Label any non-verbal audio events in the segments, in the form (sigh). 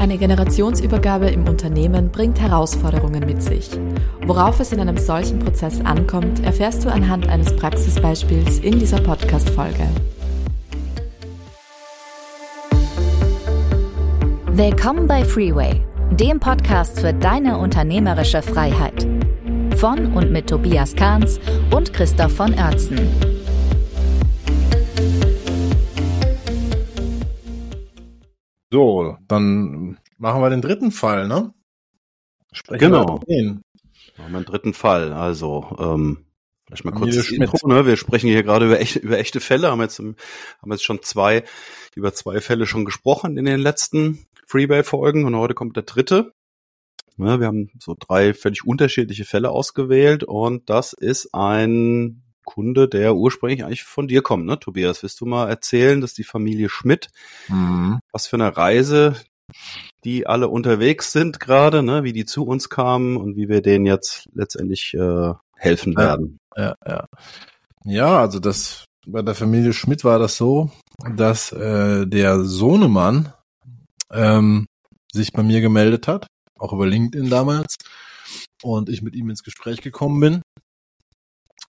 Eine Generationsübergabe im Unternehmen bringt Herausforderungen mit sich. Worauf es in einem solchen Prozess ankommt, erfährst du anhand eines Praxisbeispiels in dieser Podcast-Folge. Willkommen bei Freeway, dem Podcast für deine unternehmerische Freiheit. Von und mit Tobias Kahns und Christoph von Oertzen. So, dann machen wir den dritten Fall, ne? Sprechen genau. Wir machen wir einen dritten Fall. Also, ähm, vielleicht mal kurz das Intro, ne? Wir sprechen hier gerade über echte, über echte Fälle, haben jetzt, haben jetzt schon zwei, über zwei Fälle schon gesprochen in den letzten Freeway-Folgen und heute kommt der dritte. Ja, wir haben so drei völlig unterschiedliche Fälle ausgewählt und das ist ein Kunde, der ursprünglich eigentlich von dir kommt, ne, Tobias? Willst du mal erzählen, dass die Familie Schmidt, mhm. was für eine Reise die alle unterwegs sind gerade, ne, wie die zu uns kamen und wie wir denen jetzt letztendlich äh, helfen werden. Ja, ja. Ja, also das bei der Familie Schmidt war das so, dass äh, der Sohnemann ähm, sich bei mir gemeldet hat, auch über LinkedIn damals, und ich mit ihm ins Gespräch gekommen bin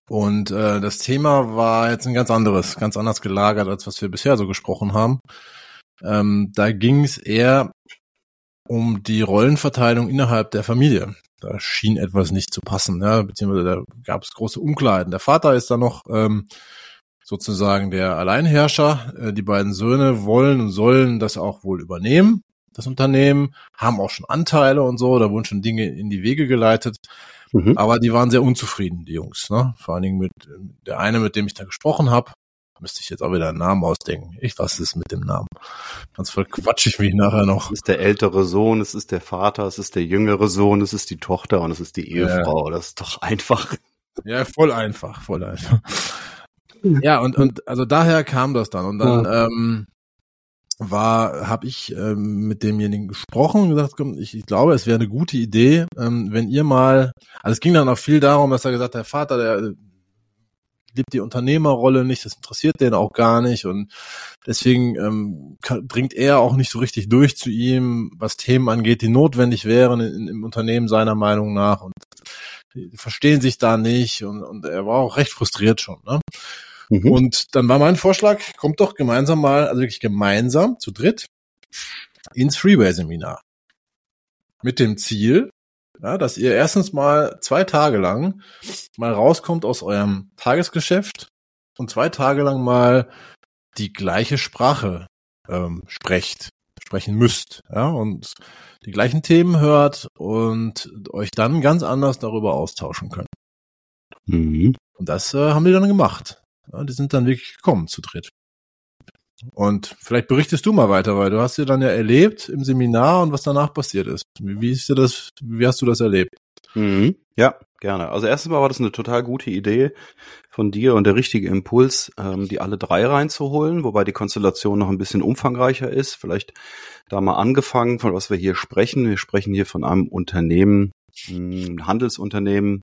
und äh, das Thema war jetzt ein ganz anderes, ganz anders gelagert, als was wir bisher so gesprochen haben. Ähm, da ging es eher um die Rollenverteilung innerhalb der Familie. Da schien etwas nicht zu passen, ja, beziehungsweise da gab es große Unklarheiten. Der Vater ist da noch ähm, sozusagen der Alleinherrscher. Äh, die beiden Söhne wollen und sollen das auch wohl übernehmen, das Unternehmen, haben auch schon Anteile und so, da wurden schon Dinge in die Wege geleitet. Mhm. Aber die waren sehr unzufrieden, die Jungs. Ne? Vor allen Dingen mit der eine, mit dem ich da gesprochen habe, müsste ich jetzt auch wieder einen Namen ausdenken. Ich was ist mit dem Namen? Sonst verquatsche ich mich nachher noch. Es ist der ältere Sohn, es ist der Vater, es ist der jüngere Sohn, es ist die Tochter und es ist die Ehefrau. Ja. Das ist doch einfach. Ja, voll einfach, voll einfach. Ja, und, und also daher kam das dann. Und dann ja. ähm, war, habe ich ähm, mit demjenigen gesprochen und gesagt, komm, ich, ich glaube, es wäre eine gute Idee, ähm, wenn ihr mal, also es ging dann auch viel darum, dass er gesagt, hat, der Vater, der liebt die Unternehmerrolle nicht, das interessiert den auch gar nicht und deswegen ähm, kann, dringt er auch nicht so richtig durch zu ihm, was Themen angeht, die notwendig wären in, im Unternehmen seiner Meinung nach und die verstehen sich da nicht und, und er war auch recht frustriert schon. Ne? Mhm. Und dann war mein Vorschlag, kommt doch gemeinsam mal, also wirklich gemeinsam, zu dritt, ins Freeway-Seminar. Mit dem Ziel, ja, dass ihr erstens mal zwei Tage lang mal rauskommt aus eurem Tagesgeschäft und zwei Tage lang mal die gleiche Sprache ähm, sprecht, sprechen müsst, ja, und die gleichen Themen hört und euch dann ganz anders darüber austauschen könnt. Mhm. Und das äh, haben wir dann gemacht. Ja, die sind dann wirklich gekommen zu dritt. Und vielleicht berichtest du mal weiter, weil du hast ja dann ja erlebt im Seminar und was danach passiert ist. Wie, wie ist dir das, wie hast du das erlebt? Mhm. Ja, gerne. Also erstens mal war das eine total gute Idee von dir und der richtige Impuls, ähm, die alle drei reinzuholen, wobei die Konstellation noch ein bisschen umfangreicher ist. Vielleicht da mal angefangen, von was wir hier sprechen. Wir sprechen hier von einem Unternehmen, ein Handelsunternehmen,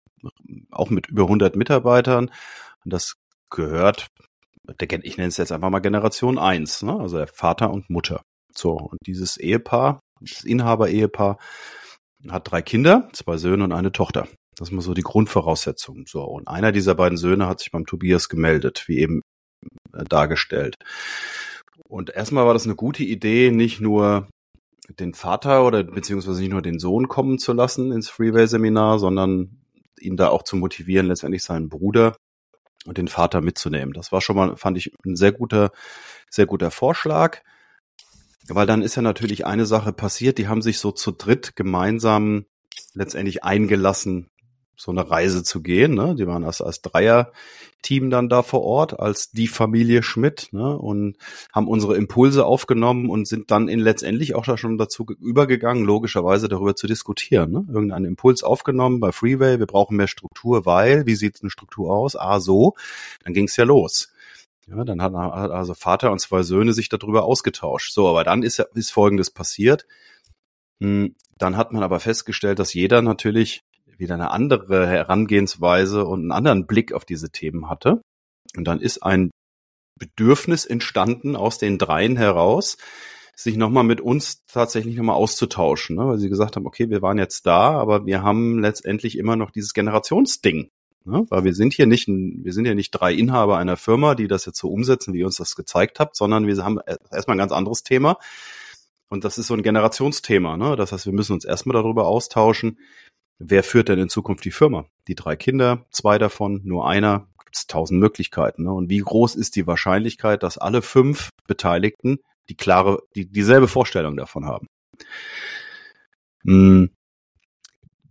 auch mit über 100 Mitarbeitern. Das gehört, ich nenne es jetzt einfach mal Generation 1, ne? also der Vater und Mutter. So, und dieses Ehepaar, das Inhaber-Ehepaar, hat drei Kinder, zwei Söhne und eine Tochter. Das ist mal so die Grundvoraussetzung. So, und einer dieser beiden Söhne hat sich beim Tobias gemeldet, wie eben äh, dargestellt. Und erstmal war das eine gute Idee, nicht nur den Vater oder beziehungsweise nicht nur den Sohn kommen zu lassen ins Freeway-Seminar, sondern ihn da auch zu motivieren, letztendlich seinen Bruder und den Vater mitzunehmen. Das war schon mal, fand ich, ein sehr guter, sehr guter Vorschlag. Weil dann ist ja natürlich eine Sache passiert, die haben sich so zu dritt gemeinsam letztendlich eingelassen so eine Reise zu gehen. Ne? Die waren als, als Dreier-Team dann da vor Ort, als die Familie Schmidt ne? und haben unsere Impulse aufgenommen und sind dann in letztendlich auch da schon dazu übergegangen, logischerweise darüber zu diskutieren. Ne? Irgendeinen Impuls aufgenommen bei Freeway, wir brauchen mehr Struktur, weil, wie sieht eine Struktur aus? Ah, so. Dann ging es ja los. Ja, dann hat, hat also Vater und zwei Söhne sich darüber ausgetauscht. So, aber dann ist, ist Folgendes passiert. Hm, dann hat man aber festgestellt, dass jeder natürlich wieder eine andere Herangehensweise und einen anderen Blick auf diese Themen hatte. Und dann ist ein Bedürfnis entstanden aus den dreien heraus, sich nochmal mit uns tatsächlich nochmal auszutauschen, ne? weil sie gesagt haben, okay, wir waren jetzt da, aber wir haben letztendlich immer noch dieses Generationsding. Ne? Weil wir sind hier nicht, wir sind ja nicht drei Inhaber einer Firma, die das jetzt so umsetzen, wie ihr uns das gezeigt habt, sondern wir haben erstmal ein ganz anderes Thema. Und das ist so ein Generationsthema. Ne? Das heißt, wir müssen uns erstmal darüber austauschen, wer führt denn in Zukunft die Firma? Die drei Kinder, zwei davon, nur einer, gibt es tausend Möglichkeiten. Ne? Und wie groß ist die Wahrscheinlichkeit, dass alle fünf Beteiligten die klare, die dieselbe Vorstellung davon haben. Hm.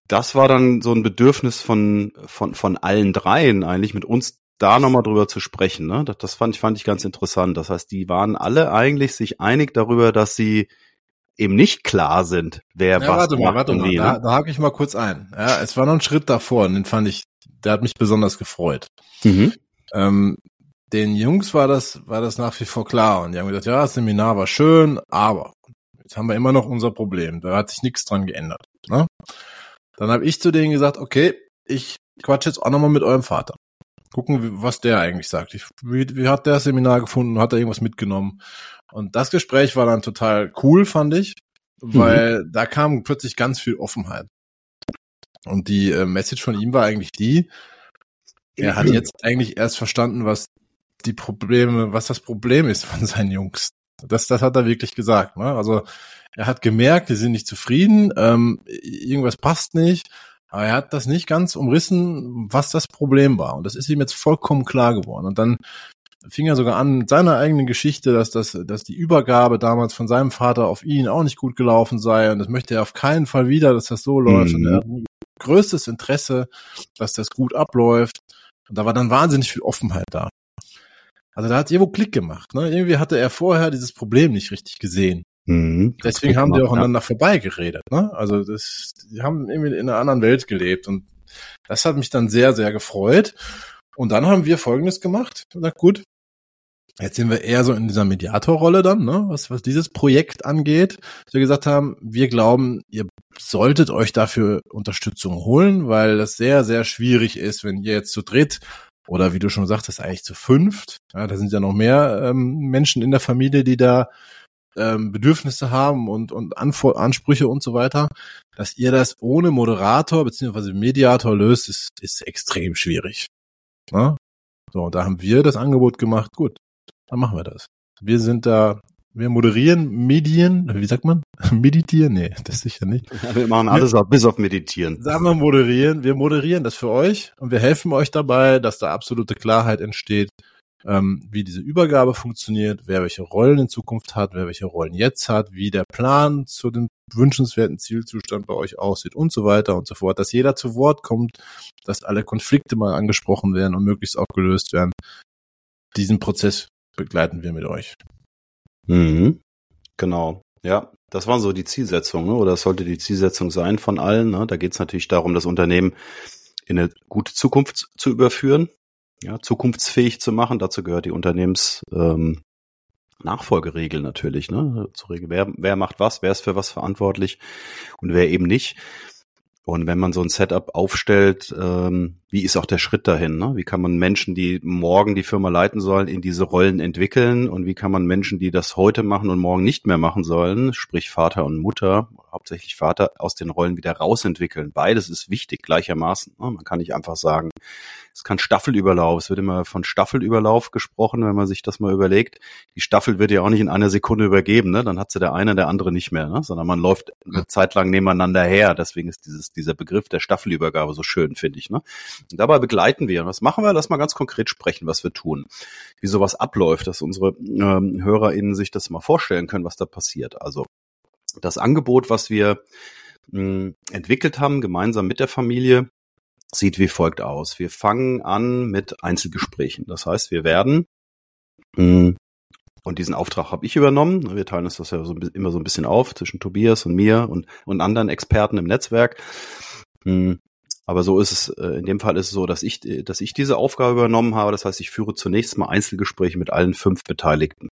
Das war dann so ein Bedürfnis von, von, von allen dreien eigentlich mit uns da nochmal drüber zu sprechen. Ne? Das, das fand, ich, fand ich ganz interessant. Das heißt, die waren alle eigentlich sich einig darüber, dass sie eben nicht klar sind, wer ja, was warte mal, warte mal, da, da hake ich mal kurz ein. Ja, es war noch ein Schritt davor und den fand ich, der hat mich besonders gefreut. Mhm. Ähm, den Jungs war das, war das nach wie vor klar. Und die haben gesagt, ja, das Seminar war schön, aber jetzt haben wir immer noch unser Problem. Da hat sich nichts dran geändert. Ne? Dann habe ich zu denen gesagt, okay, ich quatsch jetzt auch nochmal mit eurem Vater. Gucken, was der eigentlich sagt. Ich, wie, wie hat der Seminar gefunden? Hat er irgendwas mitgenommen? Und das Gespräch war dann total cool, fand ich, weil mhm. da kam plötzlich ganz viel Offenheit. Und die äh, Message von ihm war eigentlich die, er hat jetzt eigentlich erst verstanden, was die Probleme, was das Problem ist von seinen Jungs. Das, das hat er wirklich gesagt. Ne? Also er hat gemerkt, die sind nicht zufrieden, ähm, irgendwas passt nicht, aber er hat das nicht ganz umrissen, was das Problem war. Und das ist ihm jetzt vollkommen klar geworden. Und dann fing er sogar an mit seiner eigenen Geschichte, dass das, dass die Übergabe damals von seinem Vater auf ihn auch nicht gut gelaufen sei. Und das möchte er auf keinen Fall wieder, dass das so läuft. Mhm. Und er hat größtes Interesse, dass das gut abläuft. Und da war dann wahnsinnig viel Offenheit da. Also da hat Jevo Klick gemacht. Ne? Irgendwie hatte er vorher dieses Problem nicht richtig gesehen. Mhm, Deswegen haben die auch aneinander ja. vorbeigeredet. Ne? Also das, die haben irgendwie in einer anderen Welt gelebt und das hat mich dann sehr, sehr gefreut. Und dann haben wir Folgendes gemacht. Na gut, jetzt sind wir eher so in dieser Mediatorrolle dann, ne? was, was dieses Projekt angeht. Dass wir gesagt haben, wir glauben, ihr solltet euch dafür Unterstützung holen, weil das sehr, sehr schwierig ist, wenn ihr jetzt zu dritt oder wie du schon sagtest, eigentlich zu fünft. Ja, da sind ja noch mehr ähm, Menschen in der Familie, die da ähm, Bedürfnisse haben und, und Anfor Ansprüche und so weiter. Dass ihr das ohne Moderator beziehungsweise Mediator löst, ist, ist extrem schwierig. Ja? So, und da haben wir das Angebot gemacht. Gut, dann machen wir das. Wir sind da wir moderieren Medien, wie sagt man? (laughs) Meditieren? Nee, das sicher nicht. (laughs) Ja, wir machen alles wir, bis auf Meditieren. Sagen wir moderieren. Wir moderieren das für euch und wir helfen euch dabei, dass da absolute Klarheit entsteht, ähm, wie diese Übergabe funktioniert, wer welche Rollen in Zukunft hat, wer welche Rollen jetzt hat, wie der Plan zu dem wünschenswerten Zielzustand bei euch aussieht und so weiter und so fort, dass jeder zu Wort kommt, dass alle Konflikte mal angesprochen werden und möglichst auch gelöst werden. Diesen Prozess begleiten wir mit euch. Mhm. Genau. Ja, das war so die Zielsetzung, ne? oder das sollte die Zielsetzung sein von allen. Ne? Da geht es natürlich darum, das Unternehmen in eine gute Zukunft zu überführen, ja, zukunftsfähig zu machen. Dazu gehört die Unternehmens ähm, Nachfolgeregel natürlich, ne? Zur Regel, wer, wer macht was, wer ist für was verantwortlich und wer eben nicht. Und wenn man so ein Setup aufstellt, ähm, wie ist auch der Schritt dahin? Ne? Wie kann man Menschen, die morgen die Firma leiten sollen, in diese Rollen entwickeln? Und wie kann man Menschen, die das heute machen und morgen nicht mehr machen sollen, sprich Vater und Mutter, hauptsächlich Vater, aus den Rollen wieder rausentwickeln? Beides ist wichtig gleichermaßen. Ne? Man kann nicht einfach sagen, es kann Staffelüberlauf. Es wird immer von Staffelüberlauf gesprochen, wenn man sich das mal überlegt. Die Staffel wird ja auch nicht in einer Sekunde übergeben, ne? Dann hat sie der eine, der andere nicht mehr, ne? Sondern man läuft eine Zeit lang nebeneinander her. Deswegen ist dieses, dieser Begriff der Staffelübergabe so schön, finde ich. Ne? Und dabei begleiten wir. Und was machen wir? Lass mal ganz konkret sprechen, was wir tun. Wie sowas abläuft, dass unsere ähm, HörerInnen sich das mal vorstellen können, was da passiert. Also das Angebot, was wir mh, hm, entwickelt haben, gemeinsam mit der Familie, sieht wie folgt aus. Wir fangen an mit Einzelgesprächen. Das heißt, wir werden, hm, und diesen Auftrag habe ich übernommen, wir teilen uns das ja so, immer so ein bisschen auf zwischen Tobias und mir und, und anderen Experten im Netzwerk. Hm, aber so ist es, äh, in dem Fall ist es so, dass ich, dass ich diese Aufgabe übernommen habe. Das heißt, ich führe zunächst mal Einzelgespräche mit allen fünf Beteiligten.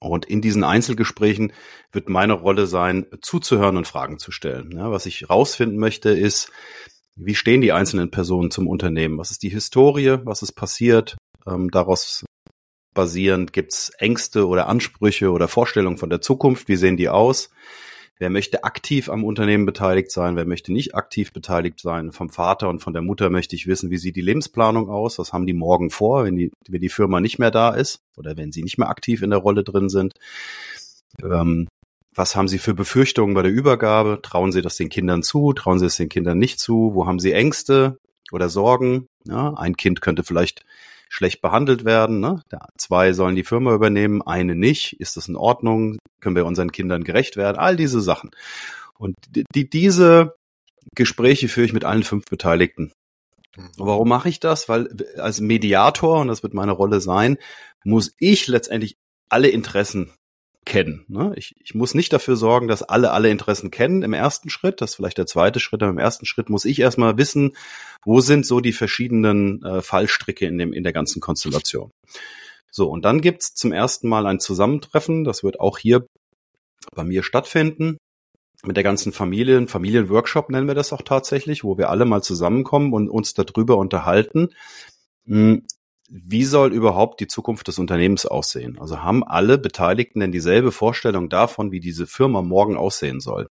Und in diesen Einzelgesprächen wird meine Rolle sein, zuzuhören und Fragen zu stellen. Ja, was ich rausfinden möchte, ist, wie stehen die einzelnen Personen zum Unternehmen? Was ist die Historie? Was ist passiert? Ähm, daraus basierend? Gibt's Ängste oder Ansprüche oder Vorstellungen von der Zukunft? Wie sehen die aus? Wer möchte aktiv am Unternehmen beteiligt sein? Wer möchte nicht aktiv beteiligt sein? Vom Vater und von der Mutter möchte ich wissen, wie sieht die Lebensplanung aus? Was haben die morgen vor, wenn die, wenn die Firma nicht mehr da ist oder wenn sie nicht mehr aktiv in der Rolle drin sind? Ähm, was haben Sie für Befürchtungen bei der Übergabe? Trauen Sie das den Kindern zu? Trauen Sie es den Kindern nicht zu? Wo haben Sie Ängste oder Sorgen? Ja, ein Kind könnte vielleicht schlecht behandelt werden. Ne? Zwei sollen die Firma übernehmen, eine nicht. Ist das in Ordnung? Können wir unseren Kindern gerecht werden? All diese Sachen. Und die, diese Gespräche führe ich mit allen fünf Beteiligten. Und mhm. warum mache ich das? Weil als Mediator, und das wird meine Rolle sein, muss ich letztendlich alle Interessen kennen. Ne? Ich, ich muss nicht dafür sorgen, dass alle alle Interessen kennen im ersten Schritt. Das ist vielleicht der zweite Schritt. Aber im ersten Schritt muss ich erstmal wissen, wo sind so die verschiedenen äh, Fallstricke in, dem, in der ganzen Konstellation. So, und dann gibt's zum ersten Mal ein Zusammentreffen. Das wird auch hier bei mir stattfinden mit der ganzen Familie, Familienworkshop nennen wir das auch tatsächlich, wo wir alle mal zusammenkommen und uns darüber unterhalten, hm, wie soll überhaupt die Zukunft des Unternehmens aussehen? Also haben alle Beteiligten denn dieselbe Vorstellung davon, wie diese Firma morgen aussehen soll?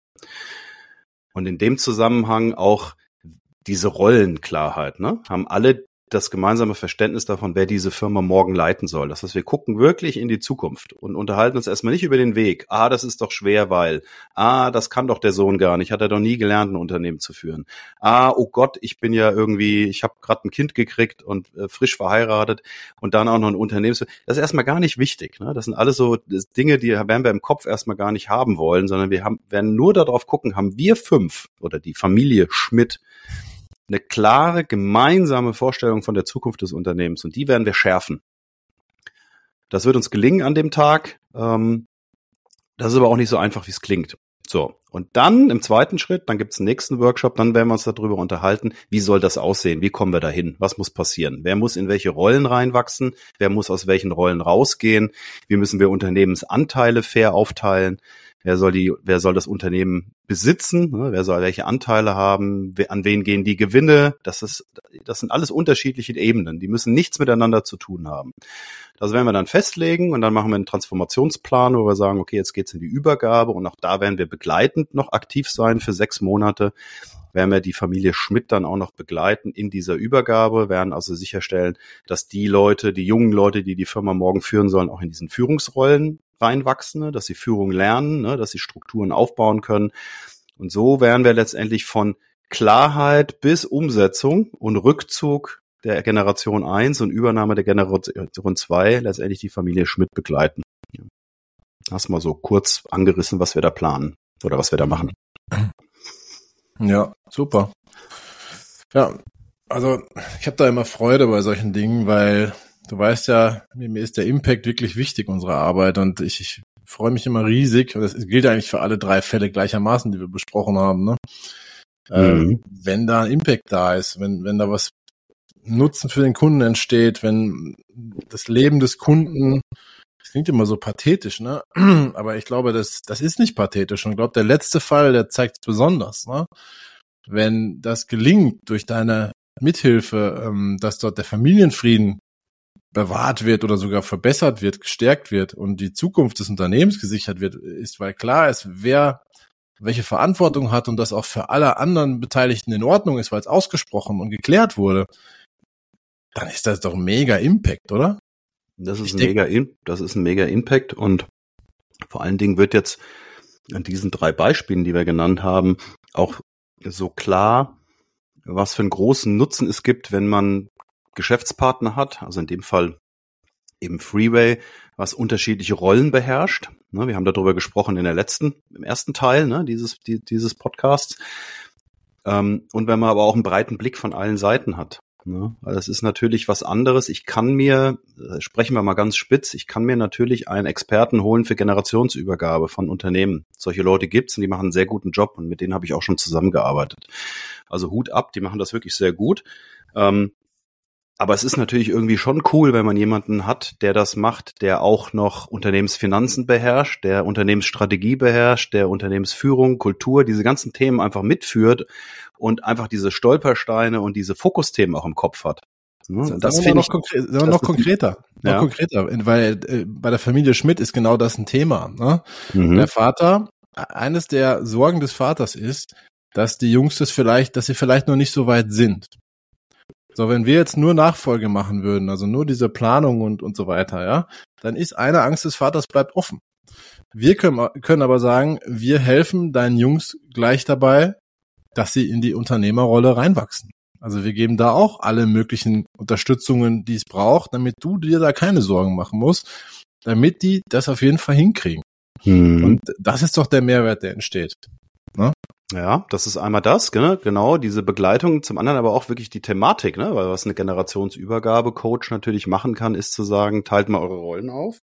Und in dem Zusammenhang auch diese Rollenklarheit, ne? Haben alle das gemeinsame Verständnis davon, wer diese Firma morgen leiten soll. Das heißt, wir gucken wirklich in die Zukunft und unterhalten uns erstmal nicht über den Weg. Ah, das ist doch schwer, weil. Ah, das kann doch der Sohn gar nicht. Hat er doch nie gelernt, ein Unternehmen zu führen. Ah, oh Gott, ich bin ja irgendwie, ich habe gerade ein Kind gekriegt und äh, frisch verheiratet und dann auch noch ein Unternehmen. Das ist erstmal gar nicht wichtig. Ne? Das sind alles so Dinge, die werden wir im Kopf erstmal gar nicht haben wollen, sondern wir haben, werden nur darauf gucken, haben wir fünf oder die Familie Schmidt eine klare gemeinsame Vorstellung von der Zukunft des Unternehmens und die werden wir schärfen. Das wird uns gelingen an dem Tag. Ähm, das ist aber auch nicht so einfach, wie es klingt. So, und dann im zweiten Schritt, dann gibt es einen nächsten Workshop, dann werden wir uns darüber unterhalten, wie soll das aussehen, wie kommen wir dahin, was muss passieren, wer muss in welche Rollen reinwachsen, wer muss aus welchen Rollen rausgehen, wie müssen wir Unternehmensanteile fair aufteilen, wer soll die, wer soll das Unternehmen besitzen, ne? wer soll welche Anteile haben, an wen gehen die Gewinne, das ist, das sind alles unterschiedliche Ebenen, die müssen nichts miteinander zu tun haben. Das werden wir dann festlegen und dann machen wir einen Transformationsplan, wo wir sagen, okay, jetzt geht's in die Übergabe und auch da werden wir begleitend noch aktiv sein für sechs Monate werden wir die Familie Schmidt dann auch noch begleiten in dieser Übergabe, werden also sicherstellen, dass die Leute, die jungen Leute, die die Firma morgen führen sollen, auch in diesen Führungsrollen reinwachsen, ne, dass sie Führung lernen, ne, dass sie Strukturen aufbauen können. Und so werden wir letztendlich von Klarheit bis Umsetzung und Rückzug der Generation 1 und Übernahme der Generation 2 letztendlich die Familie Schmidt begleiten. Hast mal so kurz angerissen, was wir da planen oder was wir da machen. Ja, super. Ja, also ich habe da immer Freude bei solchen Dingen, weil du weißt ja, mir, ist der Impact wirklich wichtig, unsere Arbeit. Und ich, ich freue mich immer riesig. Und das gilt eigentlich für alle drei Fälle gleichermaßen, die wir besprochen haben. Ne? Ähm, mhm. Ähm, wenn da ein Impact da ist, wenn, wenn da was Nutzen für den Kunden entsteht, wenn das Leben des Kunden, klingt immer so pathetisch, ne? (clears throat) Aber ich glaube, das, das ist nicht pathetisch. Und ich glaube, der letzte Fall, der zeigt es besonders, ne? Wenn das gelingt durch deine Mithilfe, ähm, dass dort der Familienfrieden bewahrt wird oder sogar verbessert wird, gestärkt wird und die Zukunft des Unternehmens gesichert wird, ist, weil klar ist, wer welche Verantwortung hat und das auch für alle anderen Beteiligten in Ordnung ist, weil es ausgesprochen und geklärt wurde, dann ist das doch mega Impact, oder? Das ist, ein mega, das ist ein mega Impact und vor allen Dingen wird jetzt an diesen drei Beispielen, die wir genannt haben, auch so klar, was für einen großen Nutzen es gibt, wenn man Geschäftspartner hat, also in dem Fall eben Freeway, was unterschiedliche Rollen beherrscht. Ne, wir haben darüber gesprochen in der letzten, im ersten Teil ne, dieses, die, dieses Podcasts. Ähm, und wenn man aber auch einen breiten Blick von allen Seiten hat. Ne? Das ist natürlich was anderes. Ich kann mir, äh, sprechen wir mal ganz spitz, ich kann mir natürlich einen Experten holen für Generationsübergabe von Unternehmen. Solche Leute gibt's und die machen einen sehr guten Job und mit denen habe ich auch schon zusammengearbeitet. Also Hut ab, die machen das wirklich sehr gut. Ähm, aber es ist natürlich irgendwie schon cool, wenn man jemanden hat, der das macht, der auch noch Unternehmensfinanzen beherrscht, der Unternehmensstrategie beherrscht, der Unternehmensführung, Kultur, diese ganzen Themen einfach mitführt und einfach diese Stolpersteine und diese Fokusthemen auch im Kopf hat. Ne? Das finde noch, konkre noch konkreter. Noch ja. konkreter, weil äh, bei der Familie Schmidt ist genau das ein Thema. Ne? Mhm. Der Vater, eines der Sorgen des Vaters ist, dass die Jungs das vielleicht, dass sie vielleicht noch nicht so weit sind. So, wenn wir jetzt nur Nachfolge machen würden, also nur diese Planung und, und so weiter, ja, dann ist eine Angst des Vaters bleibt offen. Wir können, können aber sagen, wir helfen deinen Jungs gleich dabei, dass sie in die Unternehmerrolle reinwachsen. Also wir geben da auch alle möglichen Unterstützungen, die es braucht, damit du dir da keine Sorgen machen musst, damit die das auf jeden Fall hinkriegen. Hm. Und das ist doch der Mehrwert, der entsteht. Ne? Ja, das ist einmal das, genau, diese Begleitung, zum anderen aber auch wirklich die Thematik, ne? weil was eine Generationsübergabe-Coach natürlich machen kann, ist zu sagen, teilt mal eure Rollen auf.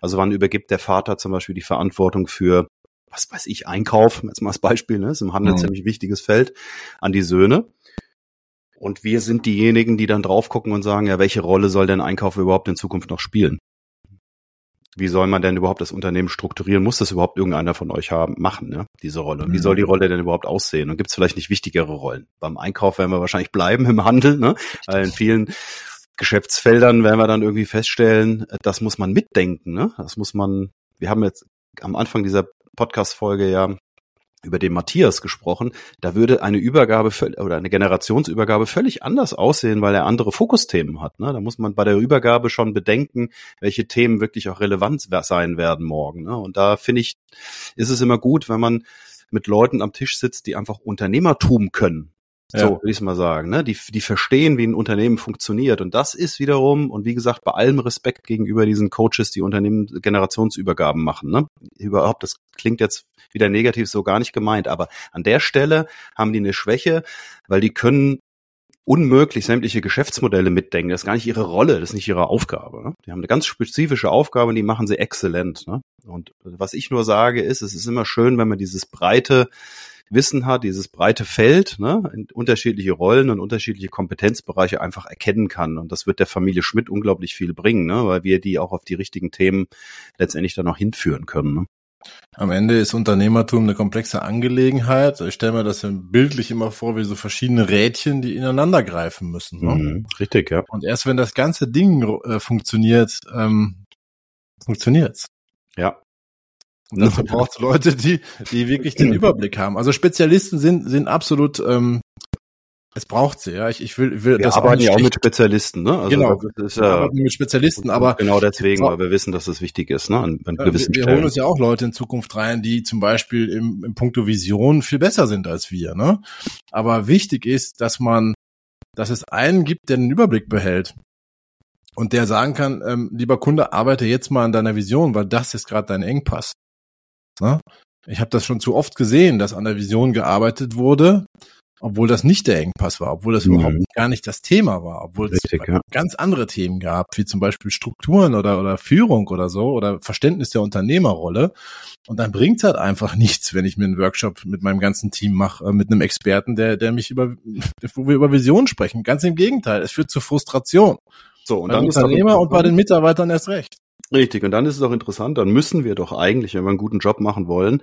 Also wann übergibt der Vater zum Beispiel die Verantwortung für, was weiß ich, Einkauf, jetzt mal als Beispiel, ne? ist im Handel mhm. ziemlich wichtiges Feld, an die Söhne. Und wir sind diejenigen, die dann drauf gucken und sagen, ja, welche Rolle soll denn Einkauf überhaupt in Zukunft noch spielen? wie soll man denn überhaupt das Unternehmen strukturieren? Muss das überhaupt irgendeiner von euch haben, machen, ne? diese Rolle? Wie soll die mhm. Rolle denn überhaupt aussehen? Und gibt es vielleicht nicht wichtigere Rollen? Beim Einkauf werden wir wahrscheinlich bleiben im Handel, ne? weil in vielen Geschäftsfeldern werden wir dann irgendwie feststellen, das muss man mitdenken. Ne? Das muss man, wir haben jetzt am Anfang dieser Podcast-Folge ja über den Matthias gesprochen, da würde eine Übergabe oder eine Generationsübergabe völlig anders aussehen, weil er andere Fokusthemen hat. Ne? Da muss man bei der Übergabe schon bedenken, welche Themen wirklich auch relevant sein werden morgen. Ne? Und da finde ich, ist es immer gut, wenn man mit Leuten am Tisch sitzt, die einfach Unternehmertum können. So, will ich mal sagen, ne? Die, die verstehen, wie ein Unternehmen funktioniert. Und das ist wiederum, und wie gesagt, bei allem Respekt gegenüber diesen Coaches, die Unternehmen Generationsübergaben machen, ne? Überhaupt, das klingt jetzt wieder negativ so gar nicht gemeint, aber an der Stelle haben die eine Schwäche, weil die können unmöglich sämtliche Geschäftsmodelle mitdenken. Das ist gar nicht ihre Rolle, das ist nicht ihre Aufgabe. Ne? Die haben eine ganz spezifische Aufgabe und die machen sie exzellent. Ne? Und was ich nur sage ist, es ist immer schön, wenn man dieses breite Wissen hat, dieses breite Feld, ne, unterschiedliche Rollen und unterschiedliche Kompetenzbereiche einfach erkennen kann. Und das wird der Familie Schmidt unglaublich viel bringen, ne, weil wir die auch auf die richtigen Themen letztendlich dann auch hinführen können. Ne. Am Ende ist Unternehmertum eine komplexe Angelegenheit. Ich stelle mir das bildlich immer vor wie so verschiedene Rädchen, die ineinander greifen müssen. Ne? Mhm, richtig, ja. Und erst wenn das ganze Ding äh, funktioniert, ähm, funktioniert's. Ja, und dafür (laughs) braucht es Leute, die, die wirklich den Überblick haben. Also Spezialisten sind, sind absolut, ähm, es braucht sie, ja. Ich, ich will, will wir das arbeiten ja auch mit Spezialisten, ne? Also genau, ist, wir arbeiten mit Spezialisten, aber genau deswegen, weil wir wissen, dass es wichtig ist, ne? An, an gewissen wir, wir holen uns ja auch Leute in Zukunft rein, die zum Beispiel im, im Punkto Vision viel besser sind als wir, ne? Aber wichtig ist, dass man, dass es einen gibt, der den Überblick behält und der sagen kann, ähm, lieber Kunde, arbeite jetzt mal an deiner Vision, weil das ist gerade dein Engpass. Ne? Ich habe das schon zu oft gesehen, dass an der Vision gearbeitet wurde, obwohl das nicht der Engpass war, obwohl das mhm. überhaupt gar nicht das Thema war, obwohl Richtig, es ja. ganz andere Themen gab, wie zum Beispiel Strukturen oder, oder Führung oder so oder Verständnis der Unternehmerrolle. Und dann bringt's halt einfach (laughs) nichts, wenn ich mir einen Workshop mit meinem ganzen Team mache, äh, mit einem Experten, der, der mich über, (laughs) wo wir über Vision sprechen. Ganz im Gegenteil, es führt zu Frustration. So, und bei dann Unternehmer und bei den Mitarbeitern erst recht. Richtig, und dann ist es auch interessant, dann müssen wir doch eigentlich, wenn wir einen guten Job machen wollen,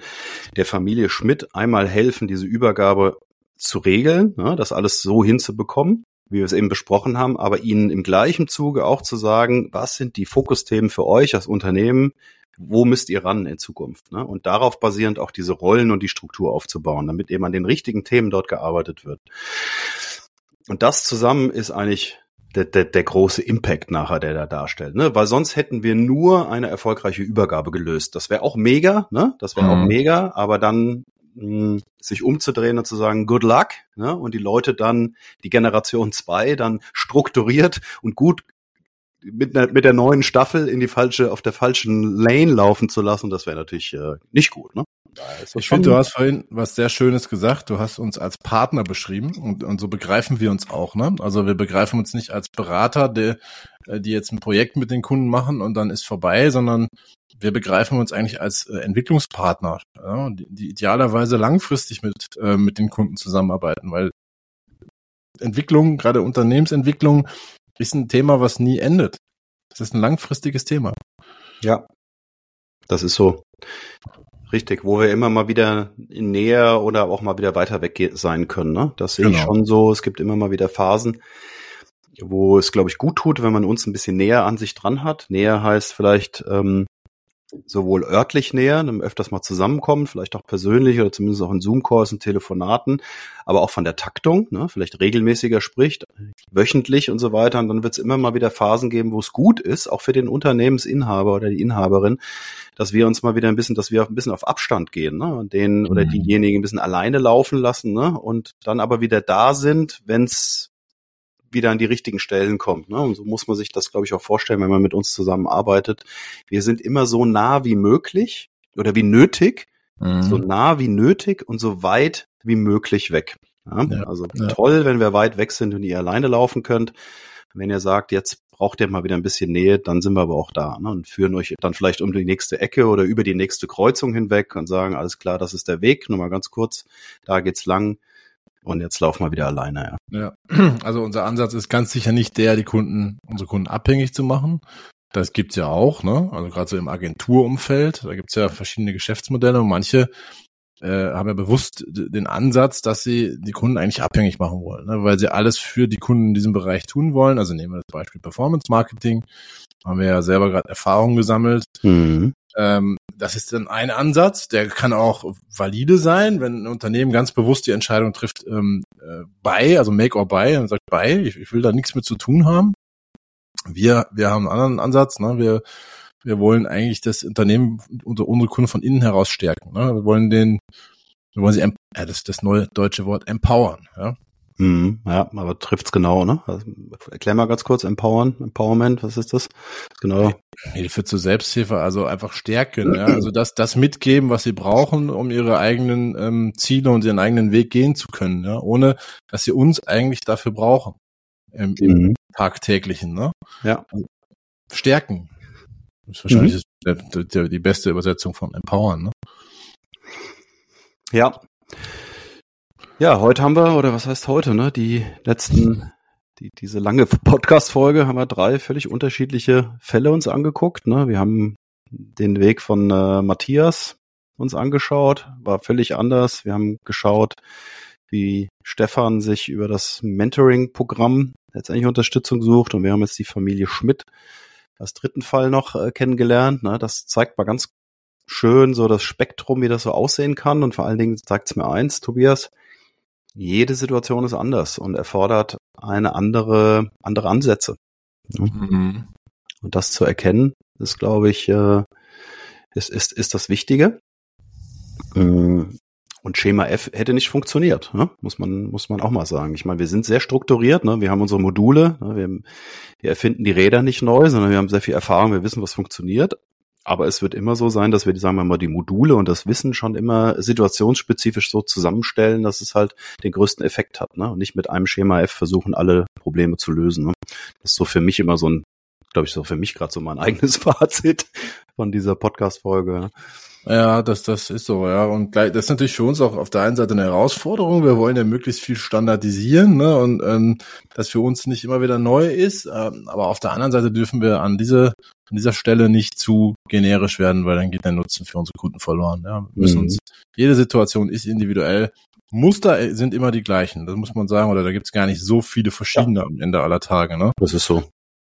der Familie Schmidt einmal helfen, diese Übergabe zu regeln, ne, das alles so hinzubekommen, wie wir es eben besprochen haben, aber ihnen im gleichen Zuge auch zu sagen, was sind die Fokusthemen für euch als Unternehmen, wo müsst ihr ran in Zukunft? Ne? Und darauf basierend auch diese Rollen und die Struktur aufzubauen, damit eben an den richtigen Themen dort gearbeitet wird. Und das zusammen ist eigentlich der, der, der große Impact nachher, der da darstellt. Ne? Weil sonst hätten wir nur eine erfolgreiche Übergabe gelöst. Das wäre auch mega, ne? Das wäre mhm. auch mega, aber dann mh, hm, sich umzudrehen und zu sagen, good luck, ne? Und die Leute dann, die Generation (laughs) zwei dann strukturiert und gut mit, ne, mit der neuen Staffel in die falsche, auf der falschen Lane laufen zu lassen, das wäre natürlich äh, nicht gut, ne? Ich finde, du hast vorhin was sehr Schönes gesagt. Du hast uns als Partner beschrieben und, und so begreifen wir uns auch. Ne? Also wir begreifen uns nicht als Berater, die, äh, die jetzt ein Projekt mit den Kunden machen und dann ist vorbei, sondern wir begreifen uns eigentlich als äh, Entwicklungspartner, ja, die, die idealerweise langfristig mit, äh, mit den Kunden zusammenarbeiten, weil Entwicklung, gerade Unternehmensentwicklung, ist ein Thema, was nie endet. Das ist ein langfristiges Thema. Ja, das ist so. Richtig, wo wir immer mal wieder näher oder auch mal wieder weiter weg sein können. Ne? Das sehe genau. ich schon so. Es gibt immer mal wieder Phasen. wo es, glaube ich, gut tut, wenn man uns ein bisschen näher an sich dran hat. Näher heißt vielleicht ähm, sowohl örtlich näher, öfters mal zusammenkommen, vielleicht auch persönlich oder zumindest auch in Zoom-Calls und Telefonaten, aber auch von der Taktung, ne, vielleicht regelmäßiger spricht, wöchentlich und so weiter. Und dann wird es immer mal wieder Phasen geben, wo es gut ist, auch für den Unternehmensinhaber oder die Inhaberin, dass wir uns mal wieder ein bisschen, dass wir ein bisschen auf Abstand gehen, ne, und den oder mhm. diejenigen ein bisschen alleine laufen lassen, ne, und dann aber wieder da sind, wenn es wieder an die richtigen Stellen kommt. Ne? Und so muss man sich das, glaube ich, auch vorstellen, wenn man mit uns zusammenarbeitet. Wir sind immer so nah wie möglich oder wie nötig, mhm. so nah wie nötig und so weit wie möglich weg. Ja? Ja, also ja. toll, wenn wir weit weg sind und ihr alleine laufen könnt. Wenn ihr sagt, jetzt braucht ihr mal wieder ein bisschen Nähe, dann sind wir aber auch da ne? und führen euch dann vielleicht um die nächste Ecke oder über die nächste Kreuzung hinweg und sagen, alles klar, das ist der Weg, nur mal ganz kurz, da geht's lang und jetzt laufen wir wieder alleine, ja. Ja, (clears throat) also unser Ansatz ist ganz sicher nicht der, die Kunden, unsere Kunden abhängig zu machen. Das gibt's ja auch, ne? Also gerade so im Agenturumfeld, da gibt's ja verschiedene Geschäftsmodelle und manche äh, haben ja bewusst den Ansatz, dass sie die Kunden eigentlich abhängig machen wollen, ne? weil sie alles für die Kunden in diesem Bereich tun wollen. Also nehmen wir das Beispiel Performance Marketing, haben wir ja selber gerade Erfahrungen gesammelt. Mhm. Ähm, das ist dann ein Ansatz, der kann auch valide sein, wenn ein Unternehmen ganz bewusst die Entscheidung trifft, ähm, äh, buy, also make or buy, und sagt buy, ich, ich will da nichts mit zu tun haben. Wir, wir haben einen anderen Ansatz, ne? wir, wir wollen eigentlich das Unternehmen, unsere, unsere Kunden von innen heraus stärken. Ne? Wir wollen den, wir wollen sie, äh, das, das neue deutsche Wort empowern. Ja? Mhm, ja, aber trifft's genau, ne? Also, erklär mal ganz kurz, Empowern, Empowerment, was ist das? Genau. Hilfe zur Selbsthilfe, also einfach stärken, ja? also das, das mitgeben, was sie brauchen, um ihre eigenen ähm, Ziele und ihren eigenen Weg gehen zu können, ja? ohne dass sie uns eigentlich dafür brauchen ähm, im mhm. tagtäglichen, ne? Ja. Also, stärken. Das ist wahrscheinlich mhm. die, die, die beste Übersetzung von empowern, ne? Ja, ja, heute haben wir, oder was heißt heute, ne? Die letzten, die, diese lange Podcast-Folge haben wir drei völlig unterschiedliche Fälle uns angeguckt. Ne? Wir haben den Weg von äh, Matthias uns angeschaut, war völlig anders. Wir haben geschaut, wie Stefan sich über das Mentoring-Programm letztendlich Unterstützung sucht und wir haben jetzt die Familie Schmidt als dritten Fall noch äh, kennengelernt. Ne? Das zeigt mal ganz schön so das Spektrum, wie das so aussehen kann und vor allen Dingen zeigt es mir eins, Tobias, jede Situation ist anders und erfordert eine andere, andere Ansätze. Mhm. Und das zu erkennen, ist, glaube ich, äh, ist, ist, ist das Wichtige. Äh, und Schema F hätte nicht funktioniert, ne? muss man muss man auch mal sagen. Ich meine, wir sind sehr strukturiert, ne? wir haben unsere Module, ne? wir, wir erfinden die Räder nicht neu, sondern wir haben sehr viel Erfahrung, wir wissen, was funktioniert. Aber es wird immer so sein, dass wir, sagen wir mal, die Module und das Wissen schon immer situationsspezifisch so zusammenstellen, dass es halt den größten Effekt hat. Ne? Und nicht mit einem Schema F versuchen, alle Probleme zu lösen. Ne? Das ist so für mich immer so ein, glaube ich, so für mich gerade so mein (laughs) eigenes Fazit von dieser Podcast-Folge. Ne? Ja, das, das ist so, ja. Und gleich, das ist natürlich für uns auch auf der einen Seite eine Herausforderung. Wir wollen ja möglichst viel standardisieren, ne? Und ähm, das für uns nicht immer wieder neu ist. Ähm, aber auf der anderen Seite dürfen wir an diese an dieser Stelle nicht zu generisch werden, weil dann geht der Nutzen für unsere Kunden verloren. Ja, wir müssen mhm. uns, jede Situation ist individuell. Muster sind immer die gleichen, das muss man sagen, oder da gibt es gar nicht so viele verschiedene ja. am Ende aller Tage. Ne? Das ist so.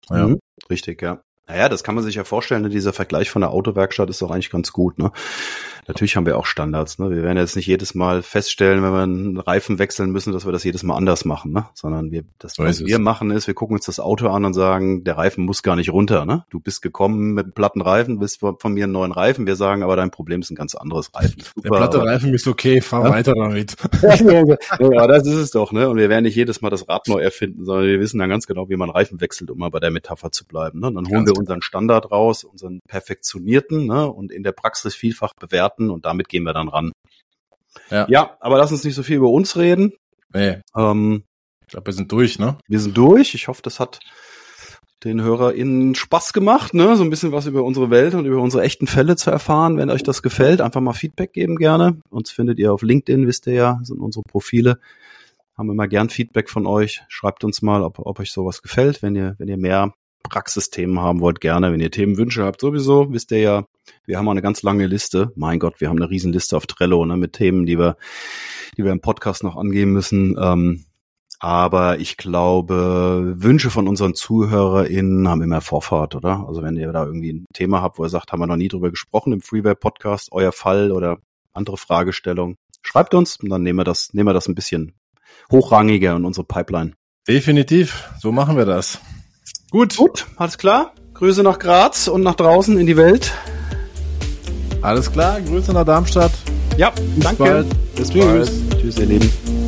Ja. Mhm. Richtig, ja. Naja, das kann man sich ja vorstellen, ne? dieser Vergleich von der Autowerkstatt ist doch eigentlich ganz gut. Ne? Natürlich haben wir auch Standards. Ne? Wir werden jetzt nicht jedes Mal feststellen, wenn wir einen Reifen wechseln müssen, dass wir das jedes Mal anders machen. Ne? Sondern wir, das, so was wir machen, ist, wir gucken uns das Auto an und sagen, der Reifen muss gar nicht runter. Ne? Du bist gekommen mit einem platten Reifen, bist von mir einen neuen Reifen. Wir sagen, aber dein Problem ist ein ganz anderes Reifen. Super, der platte Reifen ist okay, fahr ja? weiter damit. (laughs) ja, das ist es doch. Ne? Und wir werden nicht jedes Mal das Rad neu erfinden, sondern wir wissen dann ganz genau, wie man Reifen wechselt, um mal bei der Metapher zu bleiben. Ne? Und dann holen ganz wir unseren Standard raus, unseren perfektionierten ne? und in der Praxis vielfach bewerten und damit gehen wir dann ran. Ja, ja aber lass uns nicht so viel über uns reden. Nee. Ähm, ich glaube, wir sind durch, ne? Wir sind durch. Ich hoffe, das hat den HörerInnen Spaß gemacht, ne? So ein bisschen was über unsere Welt und über unsere echten Fälle zu erfahren. Wenn euch das gefällt, einfach mal Feedback geben gerne. Uns findet ihr auf LinkedIn, wisst ihr ja, sind unsere Profile. Haben wir mal gern Feedback von euch. Schreibt uns mal, ob, ob euch sowas gefällt. Wenn ihr, wenn ihr mehr Praxisthemen haben wollt, gerne. Wenn ihr Themenwünsche habt, sowieso, wisst ihr ja, wir haben eine ganz lange Liste. Mein Gott, wir haben eine Riesenliste auf Trello ne, mit Themen, die wir, die wir im Podcast noch angehen müssen. Ähm, Aber ich glaube, Wünsche von unseren ZuhörerInnen haben immer Vorfahrt, oder? Also wenn ihr da irgendwie ein Thema habt, wo ihr sagt, haben wir noch nie drüber gesprochen im Freeware-Podcast, euer Fall oder andere Fragestellung, schreibt uns und dann nehmen wir das, nehmen wir das ein bisschen hochrangiger in unsere Pipeline. Definitiv, so machen wir das. Gut. Gut, alles klar. Grüße nach Graz und nach draußen in die Welt. Alles klar, Grüße nach Darmstadt. Ja, Bis danke. Bald. Bis Tschüss. Bald. Tschüss, ihr Lieben.